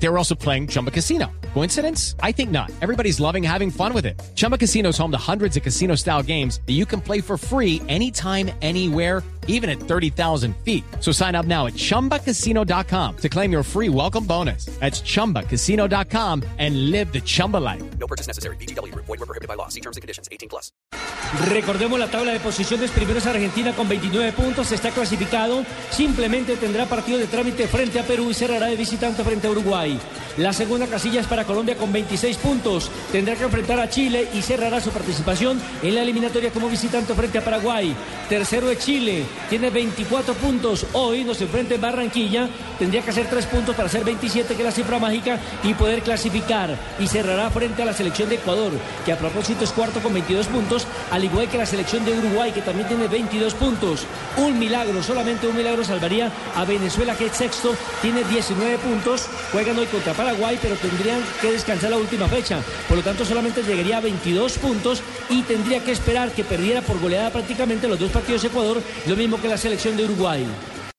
They were also playing Chumba Casino. Coincidence? I think not. Everybody's loving having fun with it. Chumba Casino is home to hundreds of casino style games that you can play for free anytime, anywhere, even at 30,000 feet. So sign up now at chumbacasino.com to claim your free welcome bonus. That's chumbacasino.com and live the Chumba life. No purchase necessary. BGW. Void were prohibited by law. See terms and conditions. 18 plus. Recordemos la tabla de posiciones. Primero es Argentina con 29 puntos. Está clasificado. Simplemente tendrá partido de trámite frente a Perú y cerrará de visitante frente a Uruguay. La segunda casilla es para Colombia con 26 puntos. Tendrá que enfrentar a Chile y cerrará su participación en la eliminatoria como visitante frente a Paraguay. Tercero es Chile. Tiene 24 puntos. Hoy nos enfrenta en Barranquilla. Tendría que hacer 3 puntos para hacer 27, que es la cifra mágica, y poder clasificar. Y cerrará frente a la selección de Ecuador, que a propósito es cuarto con 22 puntos, al igual que la selección de Uruguay, que también tiene 22 puntos. Un milagro, solamente un milagro salvaría a Venezuela, que es sexto, tiene 19 puntos. Juegan hoy contra Paraguay, pero tendrían que descansar la última fecha. Por lo tanto, solamente llegaría a 22 puntos y tendría que esperar que perdiera por goleada prácticamente los dos partidos de Ecuador, lo mismo que la selección de Uruguay.